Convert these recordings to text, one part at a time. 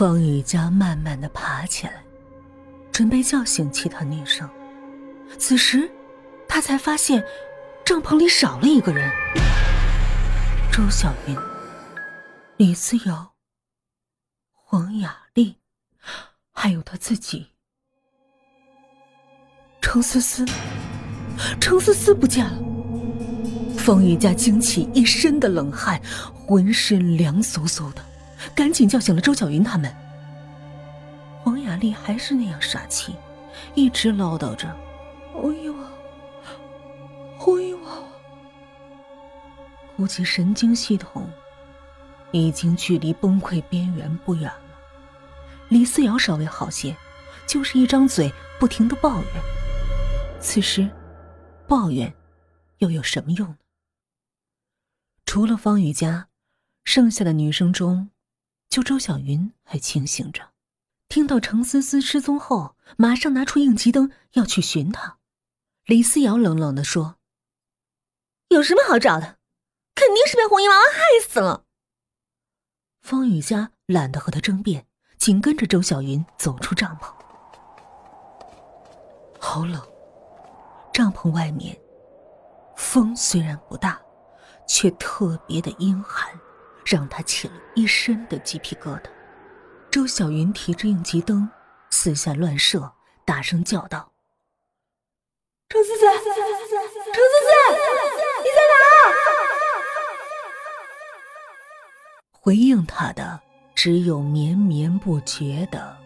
方雨佳慢慢的爬起来，准备叫醒其他女生。此时，他才发现帐篷里少了一个人：周小云、李思瑶、黄雅丽，还有他自己。程思思，程思思不见了。方雨佳惊起一身的冷汗，浑身凉飕飕的，赶紧叫醒了周小云他们。黄雅丽还是那样傻气，一直唠叨着：“红衣娃，红衣娃。”估计神经系统已经距离崩溃边缘不远了。李思瑶稍微好些，就是一张嘴不停的抱怨。此时，抱怨又有什么用呢？除了方雨佳，剩下的女生中，就周小云还清醒着。听到程思思失踪后，马上拿出应急灯要去寻她。李思瑶冷冷的说：“有什么好找的？肯定是被红衣娃娃害死了。”方雨佳懒得和他争辩，紧跟着周小云走出帐篷。好冷，帐篷外面风虽然不大。却特别的阴寒，让他起了一身的鸡皮疙瘩。周小云提着应急灯，四下乱射，大声叫道：“程思思，程思思，你在哪？”回应他的只有绵绵不绝的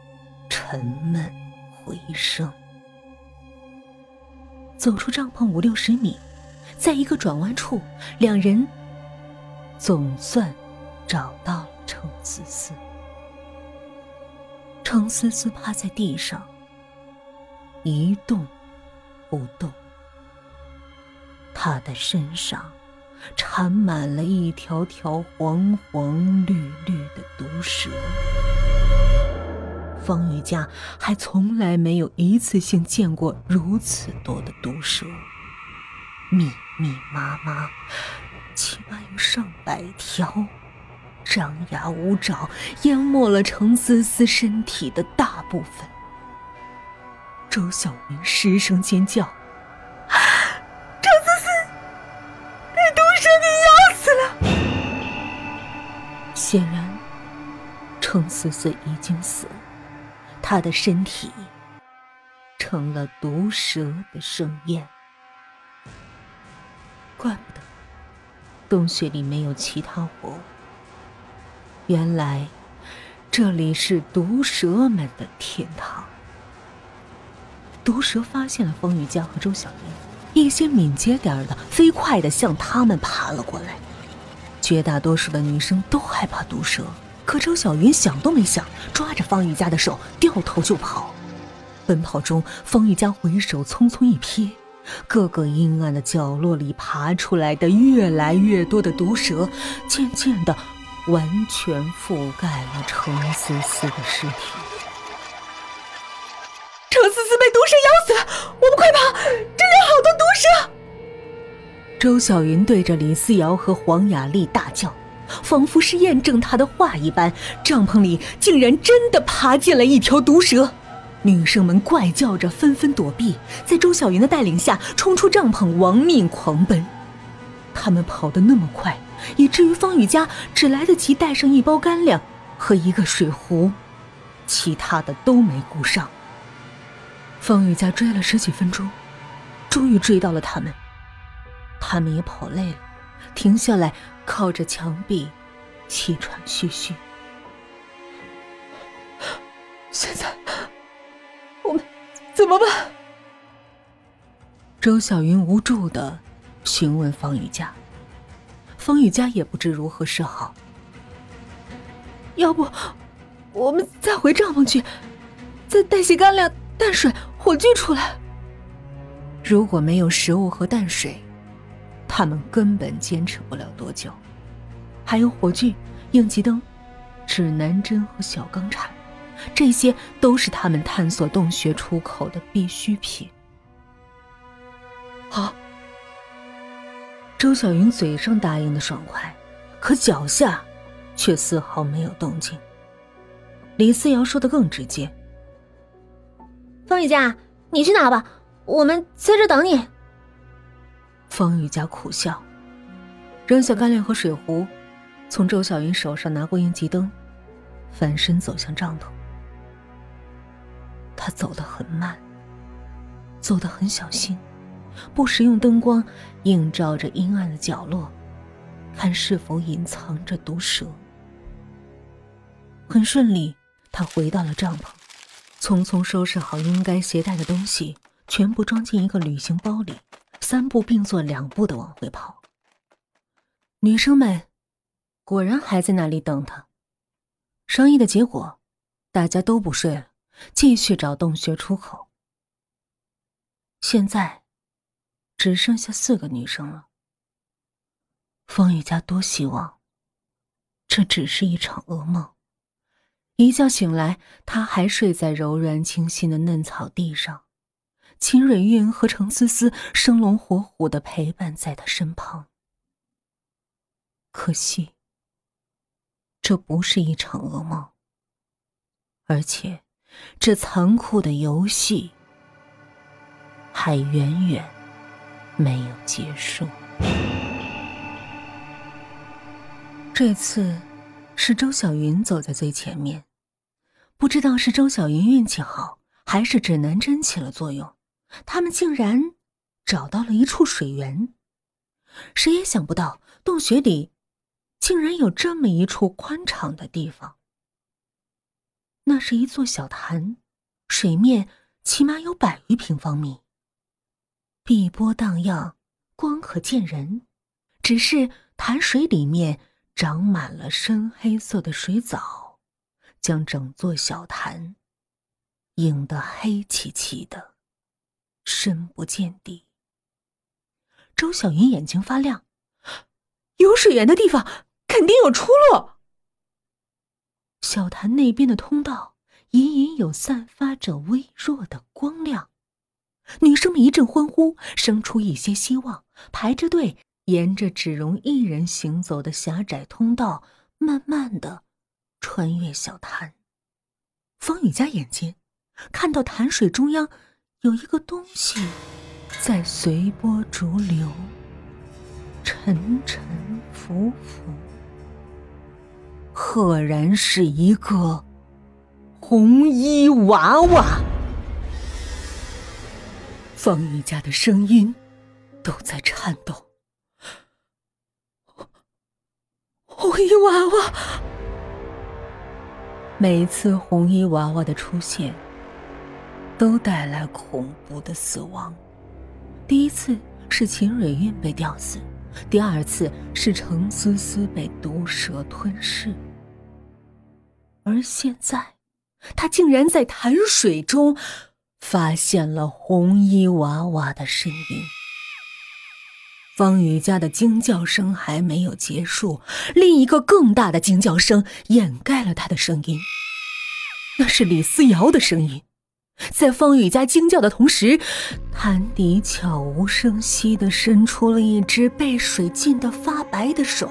沉闷回声。走出帐篷五六十米。在一个转弯处，两人总算找到了程思思。程思思趴在地上，一动不动。她的身上缠满了一条条黄黄绿绿的毒蛇。方玉佳还从来没有一次性见过如此多的毒蛇。密密麻麻，起码有上百条，张牙舞爪，淹没了程思思身体的大部分。周小云失声尖叫：“程思思被毒蛇给咬死了！”显然，程思思已经死了，她的身体成了毒蛇的盛宴。怪不得洞穴里没有其他活物。原来这里是毒蛇们的天堂。毒蛇发现了风雨佳和周小云，一些敏捷点的飞快的向他们爬了过来。绝大多数的女生都害怕毒蛇，可周小云想都没想，抓着方玉佳的手掉头就跑。奔跑中，方玉佳回首匆匆一瞥。各个阴暗的角落里爬出来的越来越多的毒蛇，渐渐的完全覆盖了程思思的尸体。程思思被毒蛇咬死了，我们快跑！这里好多毒蛇！周小云对着李思瑶和黄雅丽大叫，仿佛是验证她的话一般，帐篷里竟然真的爬进了一条毒蛇。女生们怪叫着，纷纷躲避，在周小云的带领下冲出帐篷，亡命狂奔。他们跑得那么快，以至于方雨佳只来得及带上一包干粮和一个水壶，其他的都没顾上。方雨佳追了十几分钟，终于追到了他们。他们也跑累了，停下来靠着墙壁，气喘吁吁。现在。我们怎么办？周小云无助的询问方雨佳，方雨佳也不知如何是好。要不，我们再回帐篷去，再带些干粮、淡水、火炬出来。如果没有食物和淡水，他们根本坚持不了多久。还有火炬、应急灯、指南针和小钢铲。这些都是他们探索洞穴出口的必需品。好，周小云嘴上答应的爽快，可脚下却丝毫没有动静。李思瑶说的更直接：“方雨佳，你去拿吧，我们在这等你。”方雨佳苦笑，扔下干粮和水壶，从周小云手上拿过应急灯，翻身走向帐篷。他走得很慢，走得很小心，不时用灯光映照着阴暗的角落，看是否隐藏着毒蛇。很顺利，他回到了帐篷，匆匆收拾好应该携带的东西，全部装进一个旅行包里，三步并作两步的往回跑。女生们果然还在那里等他。商议的结果，大家都不睡了。继续找洞穴出口。现在只剩下四个女生了。方雨佳多希望这只是一场噩梦，一觉醒来，她还睡在柔软清新的嫩草地上，秦蕊韵和程思思生龙活虎的陪伴在她身旁。可惜，这不是一场噩梦，而且。这残酷的游戏还远远没有结束。这次是周小云走在最前面，不知道是周小云运气好，还是指南针起了作用，他们竟然找到了一处水源。谁也想不到，洞穴里竟然有这么一处宽敞的地方。那是一座小潭，水面起码有百余平方米，碧波荡漾，光可见人。只是潭水里面长满了深黑色的水藻，将整座小潭映得黑漆漆的，深不见底。周小云眼睛发亮，有水源的地方肯定有出路。小潭那边的通道隐隐有散发着微弱的光亮，女生们一阵欢呼，生出一些希望，排着队沿着只容一人行走的狭窄通道，慢慢的穿越小潭。方雨佳眼尖，看到潭水中央有一个东西在随波逐流，沉沉浮浮。赫然是一个红衣娃娃，方玉家的声音都在颤抖。红衣娃娃，每一次红衣娃娃的出现，都带来恐怖的死亡。第一次是秦蕊韵被吊死。第二次是程思思被毒蛇吞噬，而现在，他竟然在潭水中发现了红衣娃娃的身影。方雨佳的惊叫声还没有结束，另一个更大的惊叫声掩盖了他的声音，那是李思瑶的声音。在方雨佳惊叫的同时，潭底悄无声息地伸出了一只被水浸得发白的手，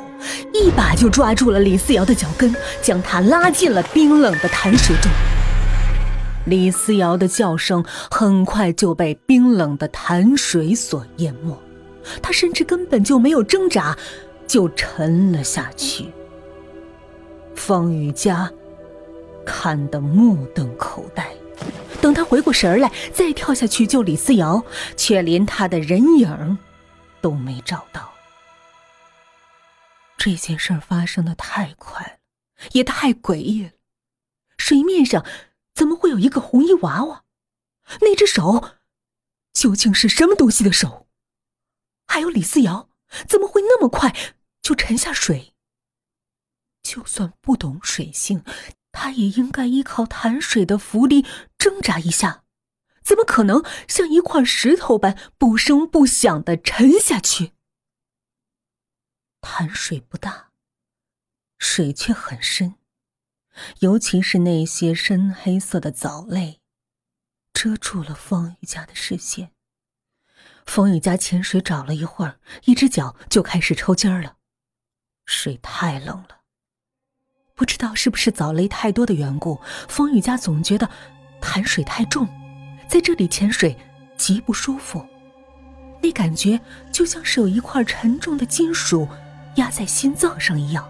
一把就抓住了李思瑶的脚跟，将她拉进了冰冷的潭水中。李思瑶的叫声很快就被冰冷的潭水所淹没，她甚至根本就没有挣扎，就沉了下去。方雨佳看得目瞪口呆。等他回过神来，再跳下去救李思瑶，却连他的人影都没找到。这件事发生的太快了，也太诡异了。水面上怎么会有一个红衣娃娃？那只手究竟是什么东西的手？还有李思瑶怎么会那么快就沉下水？就算不懂水性。他也应该依靠潭水的浮力挣扎一下，怎么可能像一块石头般不声不响的沉下去？潭水不大，水却很深，尤其是那些深黑色的藻类，遮住了方雨佳的视线。方雨佳潜水找了一会儿，一只脚就开始抽筋儿了，水太冷了。不知道是不是藻类太多的缘故，风雨家总觉得潭水太重，在这里潜水极不舒服。那感觉就像是有一块沉重的金属压在心脏上一样。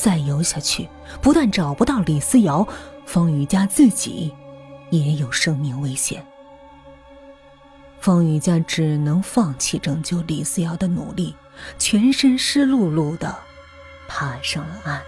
再游下去，不但找不到李思瑶，方雨佳自己也有生命危险。方雨佳只能放弃拯救李思瑶的努力，全身湿漉漉的爬上了岸。